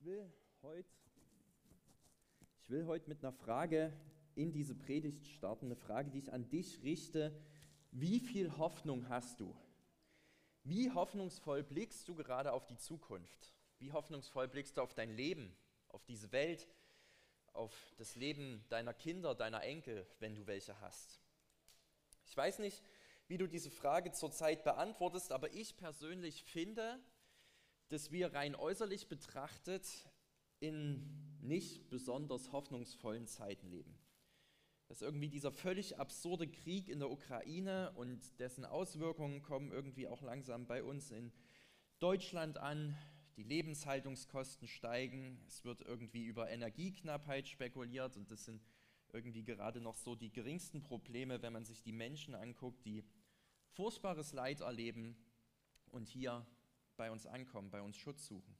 Ich will heute ich will heute mit einer Frage in diese Predigt starten, eine Frage, die ich an dich richte. Wie viel Hoffnung hast du? Wie hoffnungsvoll blickst du gerade auf die Zukunft? Wie hoffnungsvoll blickst du auf dein Leben, auf diese Welt, auf das Leben deiner Kinder, deiner Enkel, wenn du welche hast? Ich weiß nicht, wie du diese Frage zurzeit beantwortest, aber ich persönlich finde, dass wir rein äußerlich betrachtet in nicht besonders hoffnungsvollen Zeiten leben. Dass irgendwie dieser völlig absurde Krieg in der Ukraine und dessen Auswirkungen kommen irgendwie auch langsam bei uns in Deutschland an. Die Lebenshaltungskosten steigen, es wird irgendwie über Energieknappheit spekuliert und das sind irgendwie gerade noch so die geringsten Probleme, wenn man sich die Menschen anguckt, die furchtbares Leid erleben und hier bei uns ankommen, bei uns Schutz suchen.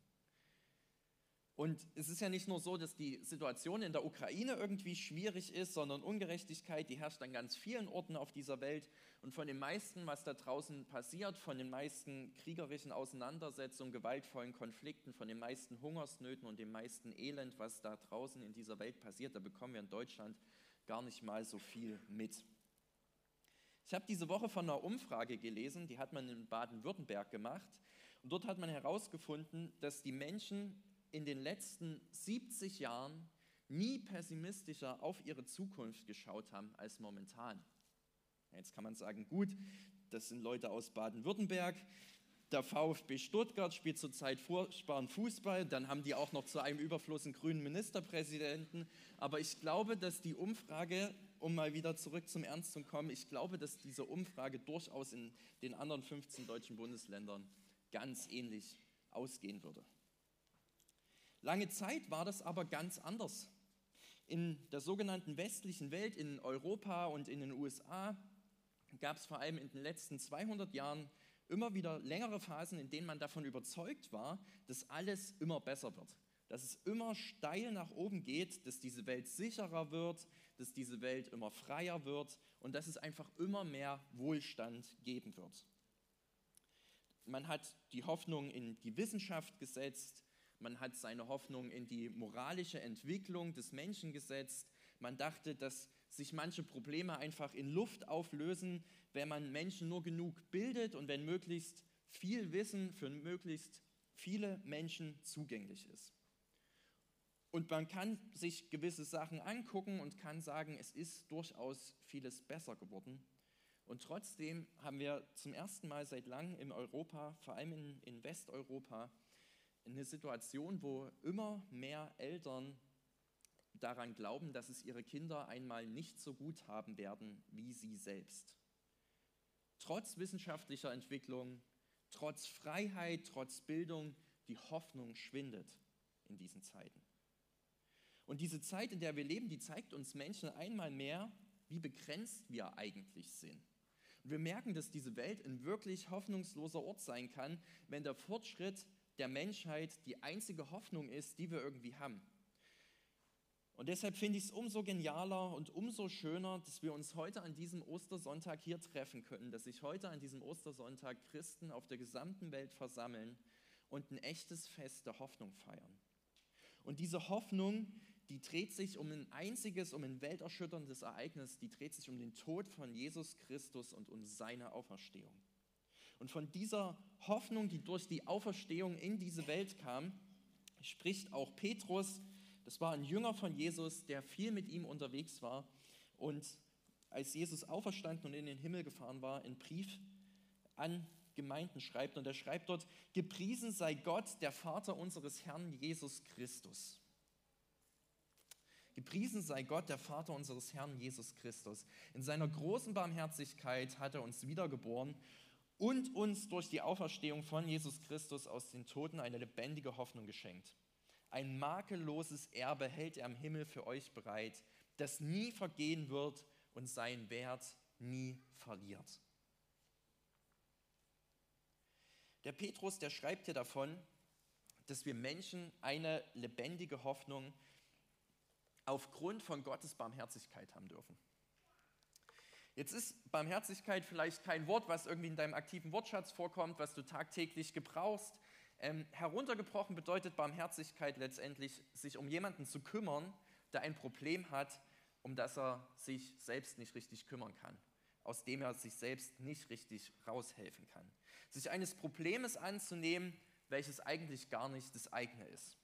Und es ist ja nicht nur so, dass die Situation in der Ukraine irgendwie schwierig ist, sondern Ungerechtigkeit, die herrscht an ganz vielen Orten auf dieser Welt. Und von dem meisten, was da draußen passiert, von den meisten kriegerischen Auseinandersetzungen, gewaltvollen Konflikten, von den meisten Hungersnöten und dem meisten Elend, was da draußen in dieser Welt passiert, da bekommen wir in Deutschland gar nicht mal so viel mit. Ich habe diese Woche von einer Umfrage gelesen, die hat man in Baden-Württemberg gemacht. Und dort hat man herausgefunden, dass die Menschen in den letzten 70 Jahren nie pessimistischer auf ihre Zukunft geschaut haben als momentan. Jetzt kann man sagen, gut, das sind Leute aus Baden-Württemberg, der VfB Stuttgart spielt zurzeit furchtbaren Fußball, dann haben die auch noch zu einem Überfluss einen grünen Ministerpräsidenten. Aber ich glaube, dass die Umfrage, um mal wieder zurück zum Ernst zu kommen, ich glaube, dass diese Umfrage durchaus in den anderen 15 deutschen Bundesländern ganz ähnlich ausgehen würde. Lange Zeit war das aber ganz anders. In der sogenannten westlichen Welt, in Europa und in den USA, gab es vor allem in den letzten 200 Jahren immer wieder längere Phasen, in denen man davon überzeugt war, dass alles immer besser wird. Dass es immer steil nach oben geht, dass diese Welt sicherer wird, dass diese Welt immer freier wird und dass es einfach immer mehr Wohlstand geben wird. Man hat die Hoffnung in die Wissenschaft gesetzt, man hat seine Hoffnung in die moralische Entwicklung des Menschen gesetzt. Man dachte, dass sich manche Probleme einfach in Luft auflösen, wenn man Menschen nur genug bildet und wenn möglichst viel Wissen für möglichst viele Menschen zugänglich ist. Und man kann sich gewisse Sachen angucken und kann sagen, es ist durchaus vieles besser geworden. Und trotzdem haben wir zum ersten Mal seit langem in Europa, vor allem in, in Westeuropa, eine Situation, wo immer mehr Eltern daran glauben, dass es ihre Kinder einmal nicht so gut haben werden wie sie selbst. Trotz wissenschaftlicher Entwicklung, trotz Freiheit, trotz Bildung, die Hoffnung schwindet in diesen Zeiten. Und diese Zeit, in der wir leben, die zeigt uns Menschen einmal mehr, wie begrenzt wir eigentlich sind. Und wir merken, dass diese Welt ein wirklich hoffnungsloser Ort sein kann, wenn der Fortschritt der Menschheit die einzige Hoffnung ist, die wir irgendwie haben. Und deshalb finde ich es umso genialer und umso schöner, dass wir uns heute an diesem Ostersonntag hier treffen können, dass sich heute an diesem Ostersonntag Christen auf der gesamten Welt versammeln und ein echtes Fest der Hoffnung feiern. Und diese Hoffnung, die dreht sich um ein einziges, um ein welterschütterndes Ereignis, die dreht sich um den Tod von Jesus Christus und um seine Auferstehung. Und von dieser Hoffnung, die durch die Auferstehung in diese Welt kam, spricht auch Petrus. Das war ein Jünger von Jesus, der viel mit ihm unterwegs war. Und als Jesus auferstanden und in den Himmel gefahren war, einen Brief an Gemeinden schreibt. Und er schreibt dort, gepriesen sei Gott, der Vater unseres Herrn Jesus Christus. Gepriesen sei Gott, der Vater unseres Herrn Jesus Christus. In seiner großen Barmherzigkeit hat er uns wiedergeboren und uns durch die Auferstehung von Jesus Christus aus den Toten eine lebendige Hoffnung geschenkt. Ein makelloses Erbe hält er im Himmel für euch bereit, das nie vergehen wird und seinen Wert nie verliert. Der Petrus, der schreibt hier davon, dass wir Menschen eine lebendige Hoffnung aufgrund von Gottes Barmherzigkeit haben dürfen. Jetzt ist Barmherzigkeit vielleicht kein Wort, was irgendwie in deinem aktiven Wortschatz vorkommt, was du tagtäglich gebrauchst. Ähm, heruntergebrochen bedeutet Barmherzigkeit letztendlich, sich um jemanden zu kümmern, der ein Problem hat, um das er sich selbst nicht richtig kümmern kann, aus dem er sich selbst nicht richtig raushelfen kann. Sich eines Problems anzunehmen, welches eigentlich gar nicht das eigene ist.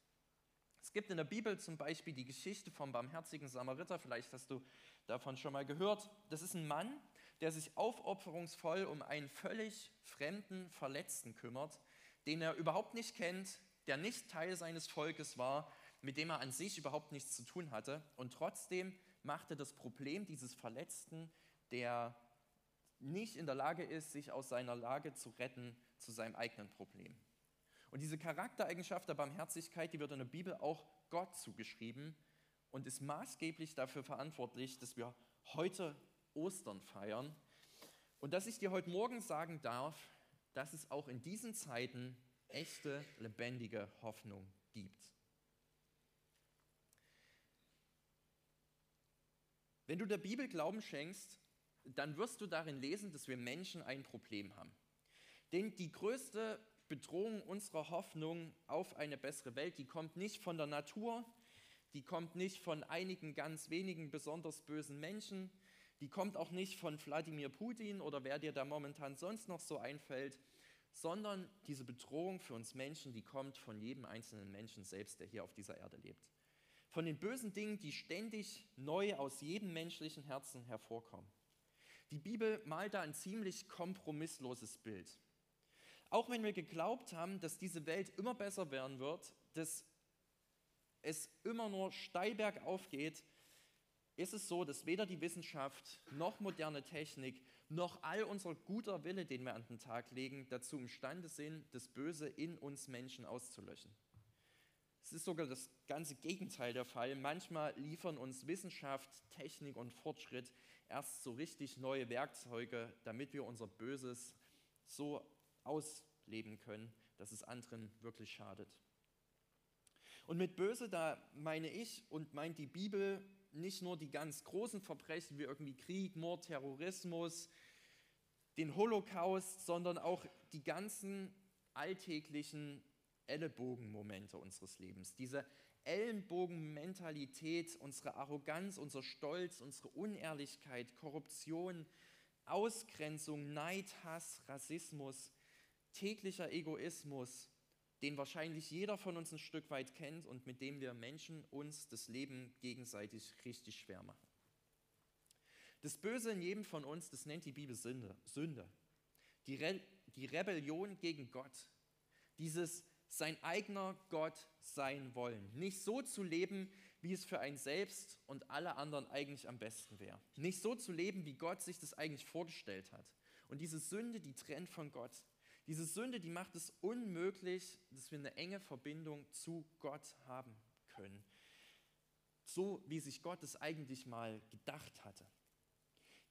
Es gibt in der Bibel zum Beispiel die Geschichte vom barmherzigen Samariter, vielleicht hast du davon schon mal gehört. Das ist ein Mann, der sich aufopferungsvoll um einen völlig fremden Verletzten kümmert, den er überhaupt nicht kennt, der nicht Teil seines Volkes war, mit dem er an sich überhaupt nichts zu tun hatte. Und trotzdem machte das Problem dieses Verletzten, der nicht in der Lage ist, sich aus seiner Lage zu retten, zu seinem eigenen Problem. Und diese Charaktereigenschaft der Barmherzigkeit, die wird in der Bibel auch Gott zugeschrieben und ist maßgeblich dafür verantwortlich, dass wir heute Ostern feiern. Und dass ich dir heute Morgen sagen darf, dass es auch in diesen Zeiten echte, lebendige Hoffnung gibt. Wenn du der Bibel Glauben schenkst, dann wirst du darin lesen, dass wir Menschen ein Problem haben. Denn die größte Bedrohung unserer Hoffnung auf eine bessere Welt, die kommt nicht von der Natur, die kommt nicht von einigen ganz wenigen besonders bösen Menschen, die kommt auch nicht von Wladimir Putin oder wer dir da momentan sonst noch so einfällt, sondern diese Bedrohung für uns Menschen, die kommt von jedem einzelnen Menschen selbst, der hier auf dieser Erde lebt. Von den bösen Dingen, die ständig neu aus jedem menschlichen Herzen hervorkommen. Die Bibel malt da ein ziemlich kompromissloses Bild. Auch wenn wir geglaubt haben, dass diese Welt immer besser werden wird, dass es immer nur steil bergauf geht, ist es so, dass weder die Wissenschaft noch moderne Technik noch all unser guter Wille, den wir an den Tag legen, dazu imstande sind, das Böse in uns Menschen auszulöschen. Es ist sogar das ganze Gegenteil der Fall. Manchmal liefern uns Wissenschaft, Technik und Fortschritt erst so richtig neue Werkzeuge, damit wir unser Böses so ausleben können, dass es anderen wirklich schadet. Und mit böse, da meine ich und meint die Bibel nicht nur die ganz großen Verbrechen wie irgendwie Krieg, Mord, Terrorismus, den Holocaust, sondern auch die ganzen alltäglichen Ellenbogenmomente unseres Lebens. Diese Ellenbogenmentalität, unsere Arroganz, unser Stolz, unsere Unehrlichkeit, Korruption, Ausgrenzung, Neid, Hass, Rassismus, täglicher Egoismus, den wahrscheinlich jeder von uns ein Stück weit kennt und mit dem wir Menschen uns das Leben gegenseitig richtig schwer machen. Das Böse in jedem von uns, das nennt die Bibel Sünde. Sünde. Die, Re die Rebellion gegen Gott. Dieses sein eigener Gott sein wollen. Nicht so zu leben, wie es für einen selbst und alle anderen eigentlich am besten wäre. Nicht so zu leben, wie Gott sich das eigentlich vorgestellt hat. Und diese Sünde, die trennt von Gott. Diese Sünde, die macht es unmöglich, dass wir eine enge Verbindung zu Gott haben können. So wie sich Gott es eigentlich mal gedacht hatte.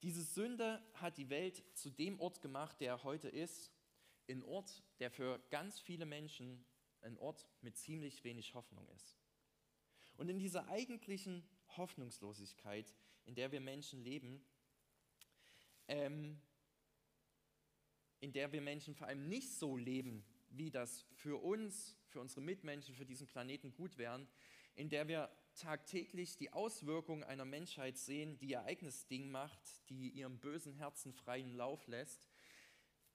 Diese Sünde hat die Welt zu dem Ort gemacht, der er heute ist. Ein Ort, der für ganz viele Menschen ein Ort mit ziemlich wenig Hoffnung ist. Und in dieser eigentlichen Hoffnungslosigkeit, in der wir Menschen leben, ähm, in der wir Menschen vor allem nicht so leben, wie das für uns, für unsere Mitmenschen, für diesen Planeten gut wären, in der wir tagtäglich die Auswirkungen einer Menschheit sehen, die ihr eigenes Ding macht, die ihrem bösen Herzen freien Lauf lässt,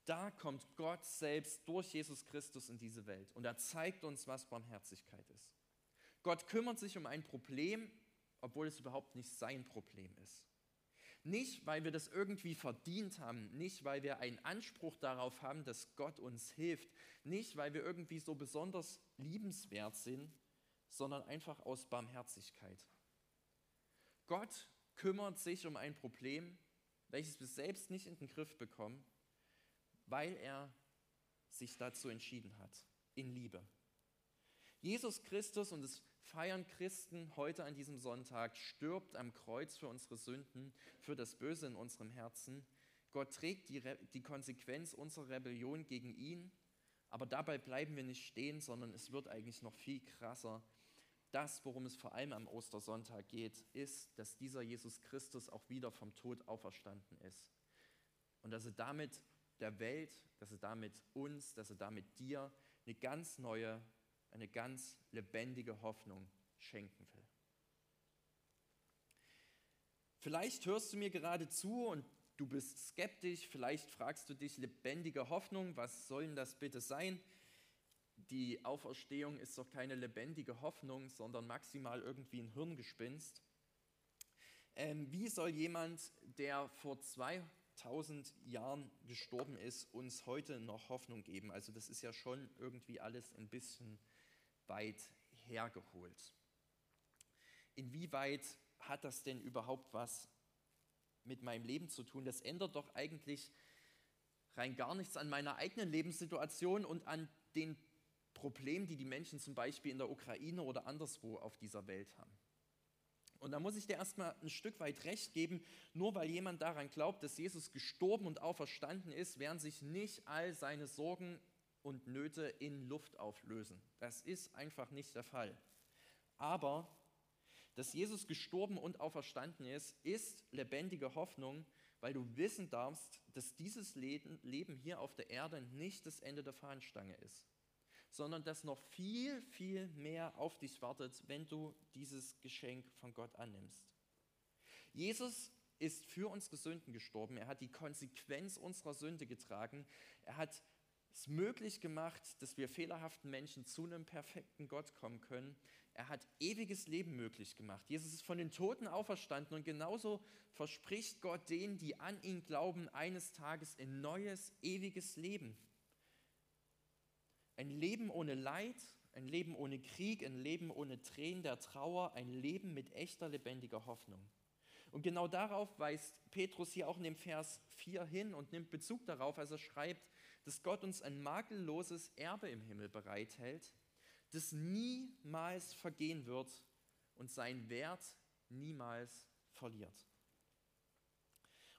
da kommt Gott selbst durch Jesus Christus in diese Welt und er zeigt uns, was Barmherzigkeit ist. Gott kümmert sich um ein Problem, obwohl es überhaupt nicht sein Problem ist. Nicht, weil wir das irgendwie verdient haben, nicht, weil wir einen Anspruch darauf haben, dass Gott uns hilft, nicht, weil wir irgendwie so besonders liebenswert sind, sondern einfach aus Barmherzigkeit. Gott kümmert sich um ein Problem, welches wir selbst nicht in den Griff bekommen, weil er sich dazu entschieden hat, in Liebe. Jesus Christus, und es feiern Christen heute an diesem Sonntag, stirbt am Kreuz für unsere Sünden, für das Böse in unserem Herzen. Gott trägt die, Re die Konsequenz unserer Rebellion gegen ihn, aber dabei bleiben wir nicht stehen, sondern es wird eigentlich noch viel krasser. Das, worum es vor allem am Ostersonntag geht, ist, dass dieser Jesus Christus auch wieder vom Tod auferstanden ist. Und dass er damit der Welt, dass er damit uns, dass er damit dir eine ganz neue, eine ganz lebendige Hoffnung schenken will. Vielleicht hörst du mir gerade zu und du bist skeptisch, vielleicht fragst du dich lebendige Hoffnung, was soll denn das bitte sein? Die Auferstehung ist doch keine lebendige Hoffnung, sondern maximal irgendwie ein Hirngespinst. Ähm, wie soll jemand, der vor 2000 Jahren gestorben ist, uns heute noch Hoffnung geben? Also das ist ja schon irgendwie alles ein bisschen weit hergeholt. Inwieweit hat das denn überhaupt was mit meinem Leben zu tun? Das ändert doch eigentlich rein gar nichts an meiner eigenen Lebenssituation und an den Problemen, die die Menschen zum Beispiel in der Ukraine oder anderswo auf dieser Welt haben. Und da muss ich dir erstmal ein Stück weit recht geben, nur weil jemand daran glaubt, dass Jesus gestorben und auferstanden ist, werden sich nicht all seine Sorgen und Nöte in Luft auflösen. Das ist einfach nicht der Fall. Aber dass Jesus gestorben und auferstanden ist, ist lebendige Hoffnung, weil du wissen darfst, dass dieses Leben hier auf der Erde nicht das Ende der Fahnenstange ist, sondern dass noch viel, viel mehr auf dich wartet, wenn du dieses Geschenk von Gott annimmst. Jesus ist für unsere Sünden gestorben. Er hat die Konsequenz unserer Sünde getragen. Er hat es möglich gemacht, dass wir fehlerhaften Menschen zu einem perfekten Gott kommen können. Er hat ewiges Leben möglich gemacht. Jesus ist von den Toten auferstanden und genauso verspricht Gott denen, die an ihn glauben, eines Tages ein neues, ewiges Leben. Ein Leben ohne Leid, ein Leben ohne Krieg, ein Leben ohne Tränen der Trauer, ein Leben mit echter, lebendiger Hoffnung. Und genau darauf weist Petrus hier auch in dem Vers 4 hin und nimmt Bezug darauf, als er schreibt, dass Gott uns ein makelloses Erbe im Himmel bereithält, das niemals vergehen wird und seinen Wert niemals verliert.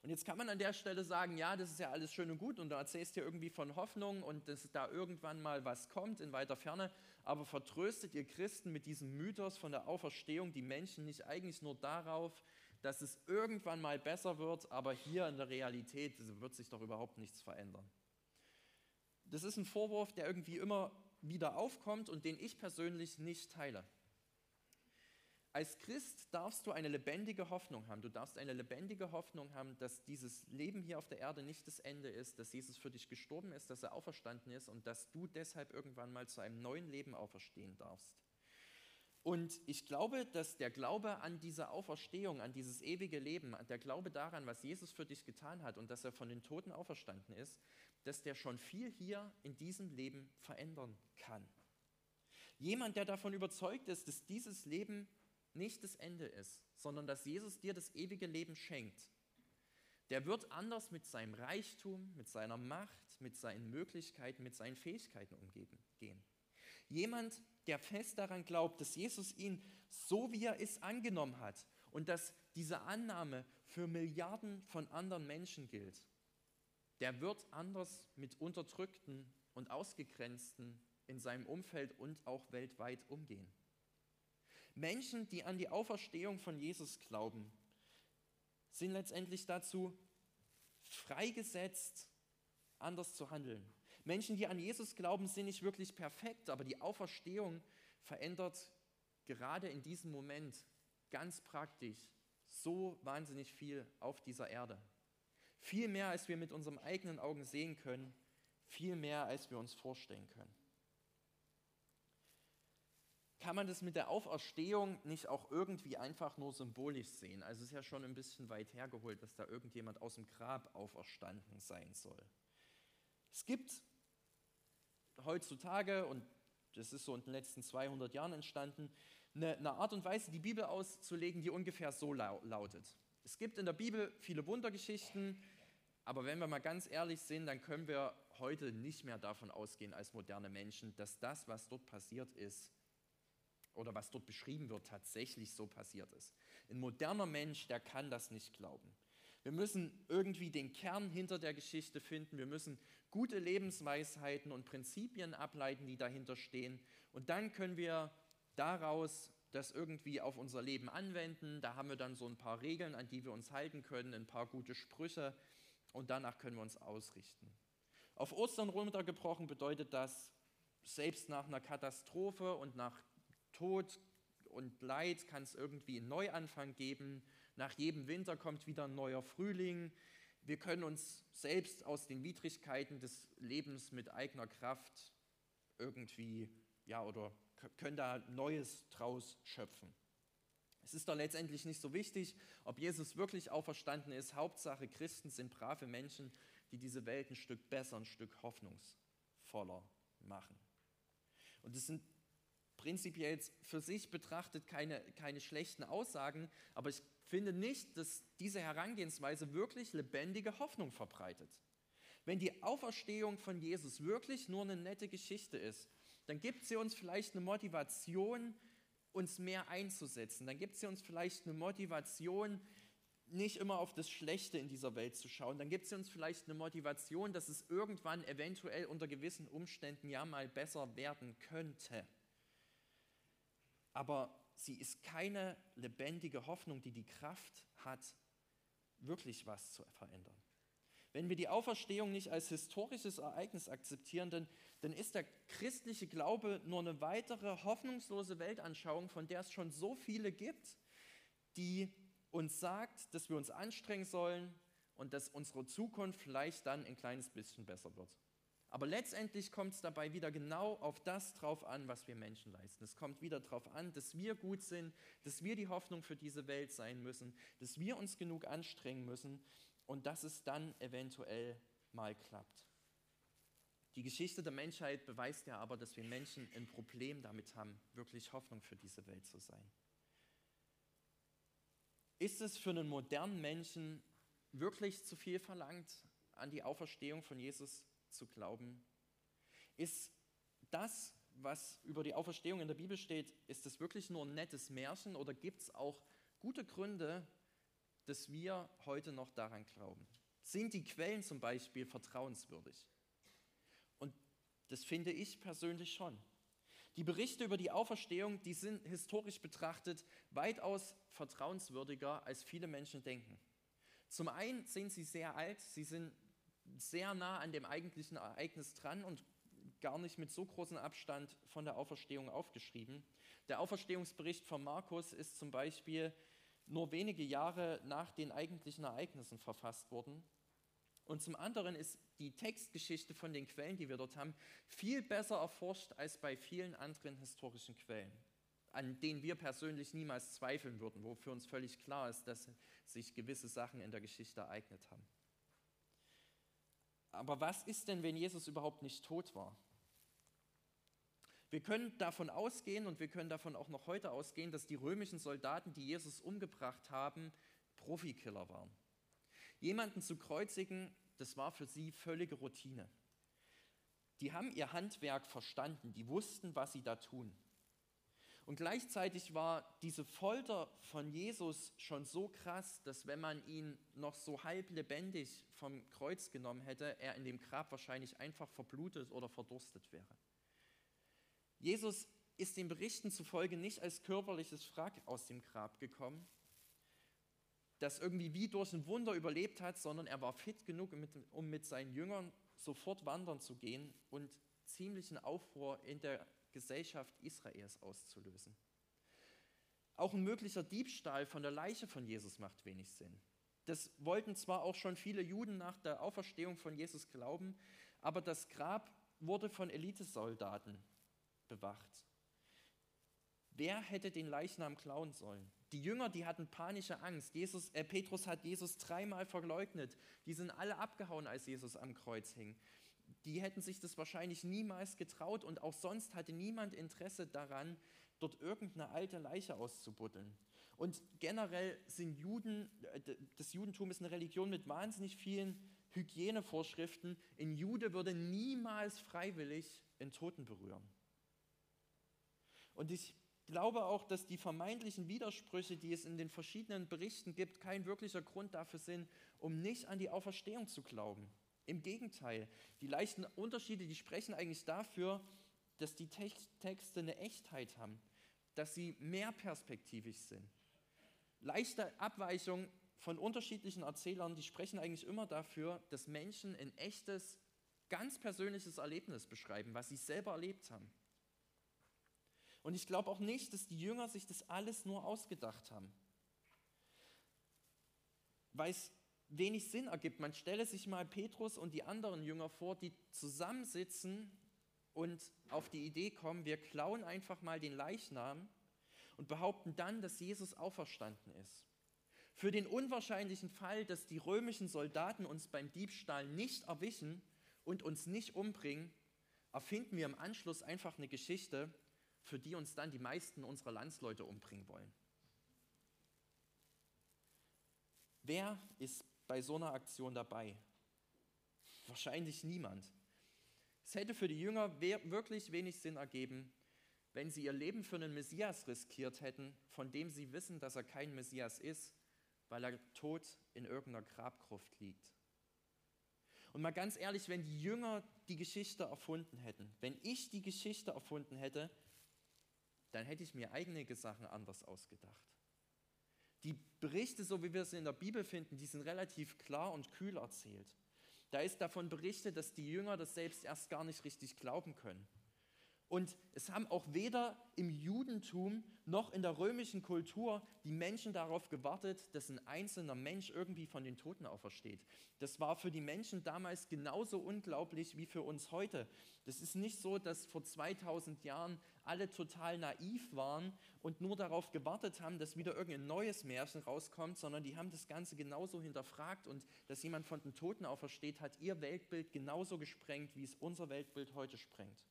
Und jetzt kann man an der Stelle sagen, ja, das ist ja alles schön und gut und du erzählst dir irgendwie von Hoffnung und dass da irgendwann mal was kommt in weiter Ferne, aber vertröstet ihr Christen mit diesem Mythos von der Auferstehung die Menschen nicht eigentlich nur darauf, dass es irgendwann mal besser wird, aber hier in der Realität wird sich doch überhaupt nichts verändern. Das ist ein Vorwurf, der irgendwie immer wieder aufkommt und den ich persönlich nicht teile. Als Christ darfst du eine lebendige Hoffnung haben. Du darfst eine lebendige Hoffnung haben, dass dieses Leben hier auf der Erde nicht das Ende ist, dass Jesus für dich gestorben ist, dass er auferstanden ist und dass du deshalb irgendwann mal zu einem neuen Leben auferstehen darfst. Und ich glaube, dass der Glaube an diese Auferstehung, an dieses ewige Leben, der Glaube daran, was Jesus für dich getan hat und dass er von den Toten auferstanden ist, dass der schon viel hier in diesem Leben verändern kann. Jemand, der davon überzeugt ist, dass dieses Leben nicht das Ende ist, sondern dass Jesus dir das ewige Leben schenkt, der wird anders mit seinem Reichtum, mit seiner Macht, mit seinen Möglichkeiten, mit seinen Fähigkeiten umgehen. Jemand, der fest daran glaubt, dass Jesus ihn so wie er ist angenommen hat und dass diese Annahme für Milliarden von anderen Menschen gilt, der wird anders mit Unterdrückten und Ausgegrenzten in seinem Umfeld und auch weltweit umgehen. Menschen, die an die Auferstehung von Jesus glauben, sind letztendlich dazu freigesetzt, anders zu handeln. Menschen, die an Jesus glauben, sind nicht wirklich perfekt, aber die Auferstehung verändert gerade in diesem Moment ganz praktisch so wahnsinnig viel auf dieser Erde. Viel mehr, als wir mit unseren eigenen Augen sehen können, viel mehr, als wir uns vorstellen können. Kann man das mit der Auferstehung nicht auch irgendwie einfach nur symbolisch sehen? Also es ist ja schon ein bisschen weit hergeholt, dass da irgendjemand aus dem Grab auferstanden sein soll. Es gibt heutzutage, und das ist so in den letzten 200 Jahren entstanden, eine, eine Art und Weise, die Bibel auszulegen, die ungefähr so lautet. Es gibt in der Bibel viele Wundergeschichten, aber wenn wir mal ganz ehrlich sind, dann können wir heute nicht mehr davon ausgehen als moderne Menschen, dass das, was dort passiert ist, oder was dort beschrieben wird, tatsächlich so passiert ist. Ein moderner Mensch, der kann das nicht glauben. Wir müssen irgendwie den Kern hinter der Geschichte finden. Wir müssen gute Lebensweisheiten und Prinzipien ableiten, die dahinter stehen. Und dann können wir daraus das irgendwie auf unser Leben anwenden. Da haben wir dann so ein paar Regeln, an die wir uns halten können, ein paar gute Sprüche und danach können wir uns ausrichten. Auf Ostern runtergebrochen bedeutet das, selbst nach einer Katastrophe und nach Tod und Leid kann es irgendwie einen Neuanfang geben. Nach jedem Winter kommt wieder ein neuer Frühling. Wir können uns selbst aus den Widrigkeiten des Lebens mit eigener Kraft irgendwie, ja, oder können da Neues draus schöpfen. Es ist doch letztendlich nicht so wichtig, ob Jesus wirklich auferstanden ist. Hauptsache, Christen sind brave Menschen, die diese Welt ein Stück besser, ein Stück hoffnungsvoller machen. Und es sind prinzipiell für sich betrachtet keine, keine schlechten Aussagen, aber ich finde nicht, dass diese Herangehensweise wirklich lebendige Hoffnung verbreitet. Wenn die Auferstehung von Jesus wirklich nur eine nette Geschichte ist, dann gibt sie uns vielleicht eine Motivation, uns mehr einzusetzen. Dann gibt sie uns vielleicht eine Motivation, nicht immer auf das Schlechte in dieser Welt zu schauen. Dann gibt sie uns vielleicht eine Motivation, dass es irgendwann eventuell unter gewissen Umständen ja mal besser werden könnte. Aber sie ist keine lebendige Hoffnung, die die Kraft hat, wirklich was zu verändern. Wenn wir die Auferstehung nicht als historisches Ereignis akzeptieren, dann, dann ist der christliche Glaube nur eine weitere hoffnungslose Weltanschauung, von der es schon so viele gibt, die uns sagt, dass wir uns anstrengen sollen und dass unsere Zukunft vielleicht dann ein kleines bisschen besser wird. Aber letztendlich kommt es dabei wieder genau auf das drauf an, was wir Menschen leisten. Es kommt wieder darauf an, dass wir gut sind, dass wir die Hoffnung für diese Welt sein müssen, dass wir uns genug anstrengen müssen und dass es dann eventuell mal klappt. Die Geschichte der Menschheit beweist ja aber, dass wir Menschen ein Problem damit haben, wirklich Hoffnung für diese Welt zu sein. Ist es für einen modernen Menschen wirklich zu viel verlangt, an die Auferstehung von Jesus zu glauben? Ist das, was über die Auferstehung in der Bibel steht, ist das wirklich nur ein nettes Märchen oder gibt es auch gute Gründe, dass wir heute noch daran glauben? Sind die Quellen zum Beispiel vertrauenswürdig? Und das finde ich persönlich schon. Die Berichte über die Auferstehung, die sind historisch betrachtet weitaus vertrauenswürdiger, als viele Menschen denken. Zum einen sind sie sehr alt, sie sind sehr nah an dem eigentlichen Ereignis dran und gar nicht mit so großem Abstand von der Auferstehung aufgeschrieben. Der Auferstehungsbericht von Markus ist zum Beispiel nur wenige Jahre nach den eigentlichen Ereignissen verfasst worden. Und zum anderen ist die Textgeschichte von den Quellen, die wir dort haben, viel besser erforscht als bei vielen anderen historischen Quellen, an denen wir persönlich niemals zweifeln würden, wo für uns völlig klar ist, dass sich gewisse Sachen in der Geschichte ereignet haben. Aber was ist denn, wenn Jesus überhaupt nicht tot war? Wir können davon ausgehen und wir können davon auch noch heute ausgehen, dass die römischen Soldaten, die Jesus umgebracht haben, Profikiller waren. Jemanden zu kreuzigen, das war für sie völlige Routine. Die haben ihr Handwerk verstanden, die wussten, was sie da tun. Und gleichzeitig war diese Folter von Jesus schon so krass, dass wenn man ihn noch so halb lebendig vom Kreuz genommen hätte, er in dem Grab wahrscheinlich einfach verblutet oder verdurstet wäre. Jesus ist den Berichten zufolge nicht als körperliches Wrack aus dem Grab gekommen, das irgendwie wie durch ein Wunder überlebt hat, sondern er war fit genug, um mit seinen Jüngern sofort wandern zu gehen und ziemlichen Aufruhr in der Gesellschaft Israels auszulösen. Auch ein möglicher Diebstahl von der Leiche von Jesus macht wenig Sinn. Das wollten zwar auch schon viele Juden nach der Auferstehung von Jesus glauben, aber das Grab wurde von Elitesoldaten bewacht. Wer hätte den Leichnam klauen sollen? Die Jünger, die hatten panische Angst. Jesus, äh, Petrus hat Jesus dreimal verleugnet. Die sind alle abgehauen, als Jesus am Kreuz hing die hätten sich das wahrscheinlich niemals getraut und auch sonst hatte niemand Interesse daran, dort irgendeine alte Leiche auszubuddeln. Und generell sind Juden, äh, das Judentum ist eine Religion mit wahnsinnig vielen Hygienevorschriften. Ein Jude würde niemals freiwillig einen Toten berühren. Und ich glaube auch, dass die vermeintlichen Widersprüche, die es in den verschiedenen Berichten gibt, kein wirklicher Grund dafür sind, um nicht an die Auferstehung zu glauben. Im Gegenteil, die leichten Unterschiede, die sprechen eigentlich dafür, dass die Texte eine Echtheit haben, dass sie mehr perspektivisch sind. Leichte Abweichungen von unterschiedlichen Erzählern, die sprechen eigentlich immer dafür, dass Menschen ein echtes ganz persönliches Erlebnis beschreiben, was sie selber erlebt haben. Und ich glaube auch nicht, dass die Jünger sich das alles nur ausgedacht haben. Weil es wenig Sinn ergibt. Man stelle sich mal Petrus und die anderen Jünger vor, die zusammensitzen und auf die Idee kommen, wir klauen einfach mal den Leichnam und behaupten dann, dass Jesus auferstanden ist. Für den unwahrscheinlichen Fall, dass die römischen Soldaten uns beim Diebstahl nicht erwischen und uns nicht umbringen, erfinden wir im Anschluss einfach eine Geschichte, für die uns dann die meisten unserer Landsleute umbringen wollen. Wer ist bei so einer Aktion dabei? Wahrscheinlich niemand. Es hätte für die Jünger wirklich wenig Sinn ergeben, wenn sie ihr Leben für einen Messias riskiert hätten, von dem sie wissen, dass er kein Messias ist, weil er tot in irgendeiner Grabgruft liegt. Und mal ganz ehrlich, wenn die Jünger die Geschichte erfunden hätten, wenn ich die Geschichte erfunden hätte, dann hätte ich mir eigene Sachen anders ausgedacht. Die Berichte, so wie wir sie in der Bibel finden, die sind relativ klar und kühl erzählt. Da ist davon berichtet, dass die Jünger das selbst erst gar nicht richtig glauben können. Und es haben auch weder im Judentum noch in der römischen Kultur die Menschen darauf gewartet, dass ein einzelner Mensch irgendwie von den Toten aufersteht. Das war für die Menschen damals genauso unglaublich wie für uns heute. Das ist nicht so, dass vor 2000 Jahren alle total naiv waren und nur darauf gewartet haben, dass wieder irgendein neues Märchen rauskommt, sondern die haben das Ganze genauso hinterfragt und dass jemand von den Toten aufersteht, hat ihr Weltbild genauso gesprengt, wie es unser Weltbild heute sprengt.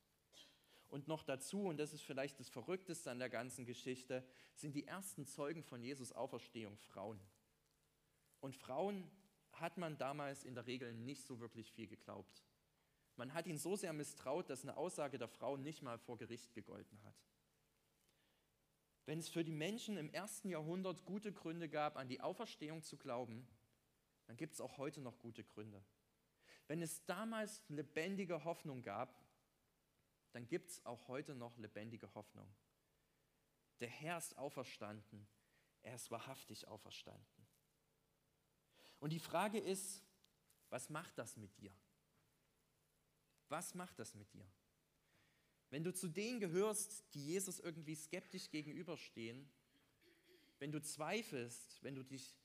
Und noch dazu, und das ist vielleicht das Verrückteste an der ganzen Geschichte, sind die ersten Zeugen von Jesus Auferstehung Frauen. Und Frauen hat man damals in der Regel nicht so wirklich viel geglaubt. Man hat ihnen so sehr misstraut, dass eine Aussage der Frauen nicht mal vor Gericht gegolten hat. Wenn es für die Menschen im ersten Jahrhundert gute Gründe gab, an die Auferstehung zu glauben, dann gibt es auch heute noch gute Gründe. Wenn es damals lebendige Hoffnung gab, dann gibt es auch heute noch lebendige Hoffnung. Der Herr ist auferstanden, er ist wahrhaftig auferstanden. Und die Frage ist, was macht das mit dir? Was macht das mit dir? Wenn du zu denen gehörst, die Jesus irgendwie skeptisch gegenüberstehen, wenn du zweifelst, wenn du dich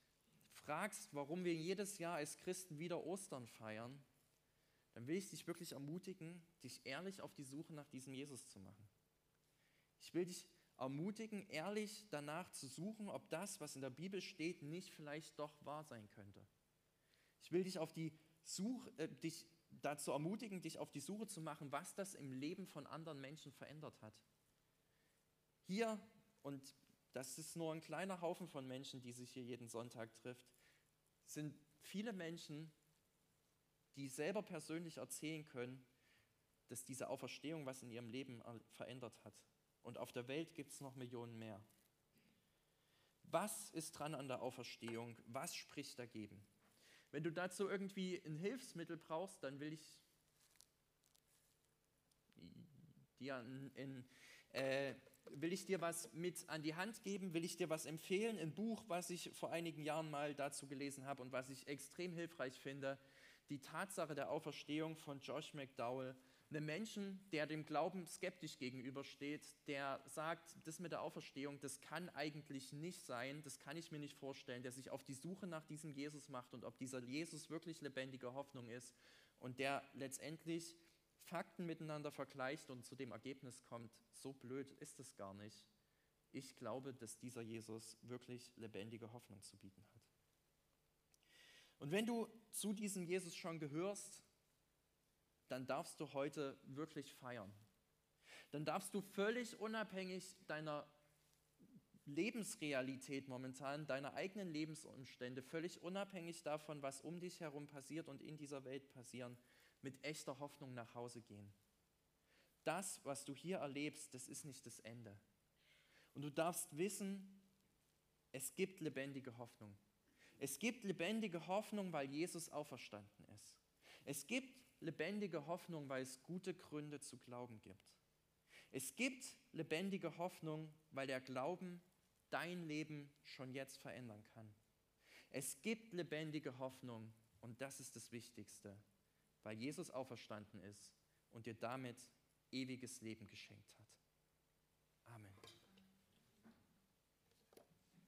fragst, warum wir jedes Jahr als Christen wieder Ostern feiern, dann will ich dich wirklich ermutigen, dich ehrlich auf die Suche nach diesem Jesus zu machen. Ich will dich ermutigen, ehrlich danach zu suchen, ob das, was in der Bibel steht, nicht vielleicht doch wahr sein könnte. Ich will dich, auf die Suche, äh, dich dazu ermutigen, dich auf die Suche zu machen, was das im Leben von anderen Menschen verändert hat. Hier, und das ist nur ein kleiner Haufen von Menschen, die sich hier jeden Sonntag trifft, sind viele Menschen, die selber persönlich erzählen können, dass diese Auferstehung was in ihrem Leben verändert hat. Und auf der Welt gibt es noch Millionen mehr. Was ist dran an der Auferstehung? Was spricht dagegen? Wenn du dazu irgendwie ein Hilfsmittel brauchst, dann will ich dir, in, in, äh, will ich dir was mit an die Hand geben, will ich dir was empfehlen, ein Buch, was ich vor einigen Jahren mal dazu gelesen habe und was ich extrem hilfreich finde die Tatsache der Auferstehung von Josh McDowell, einem Menschen, der dem Glauben skeptisch gegenübersteht, der sagt, das mit der Auferstehung, das kann eigentlich nicht sein, das kann ich mir nicht vorstellen, der sich auf die Suche nach diesem Jesus macht und ob dieser Jesus wirklich lebendige Hoffnung ist und der letztendlich Fakten miteinander vergleicht und zu dem Ergebnis kommt, so blöd ist es gar nicht. Ich glaube, dass dieser Jesus wirklich lebendige Hoffnung zu bieten hat. Und wenn du zu diesem Jesus schon gehörst, dann darfst du heute wirklich feiern. Dann darfst du völlig unabhängig deiner Lebensrealität momentan, deiner eigenen Lebensumstände, völlig unabhängig davon, was um dich herum passiert und in dieser Welt passieren, mit echter Hoffnung nach Hause gehen. Das, was du hier erlebst, das ist nicht das Ende. Und du darfst wissen, es gibt lebendige Hoffnung. Es gibt lebendige Hoffnung, weil Jesus auferstanden ist. Es gibt lebendige Hoffnung, weil es gute Gründe zu glauben gibt. Es gibt lebendige Hoffnung, weil der Glauben dein Leben schon jetzt verändern kann. Es gibt lebendige Hoffnung und das ist das Wichtigste, weil Jesus auferstanden ist und dir damit ewiges Leben geschenkt hat.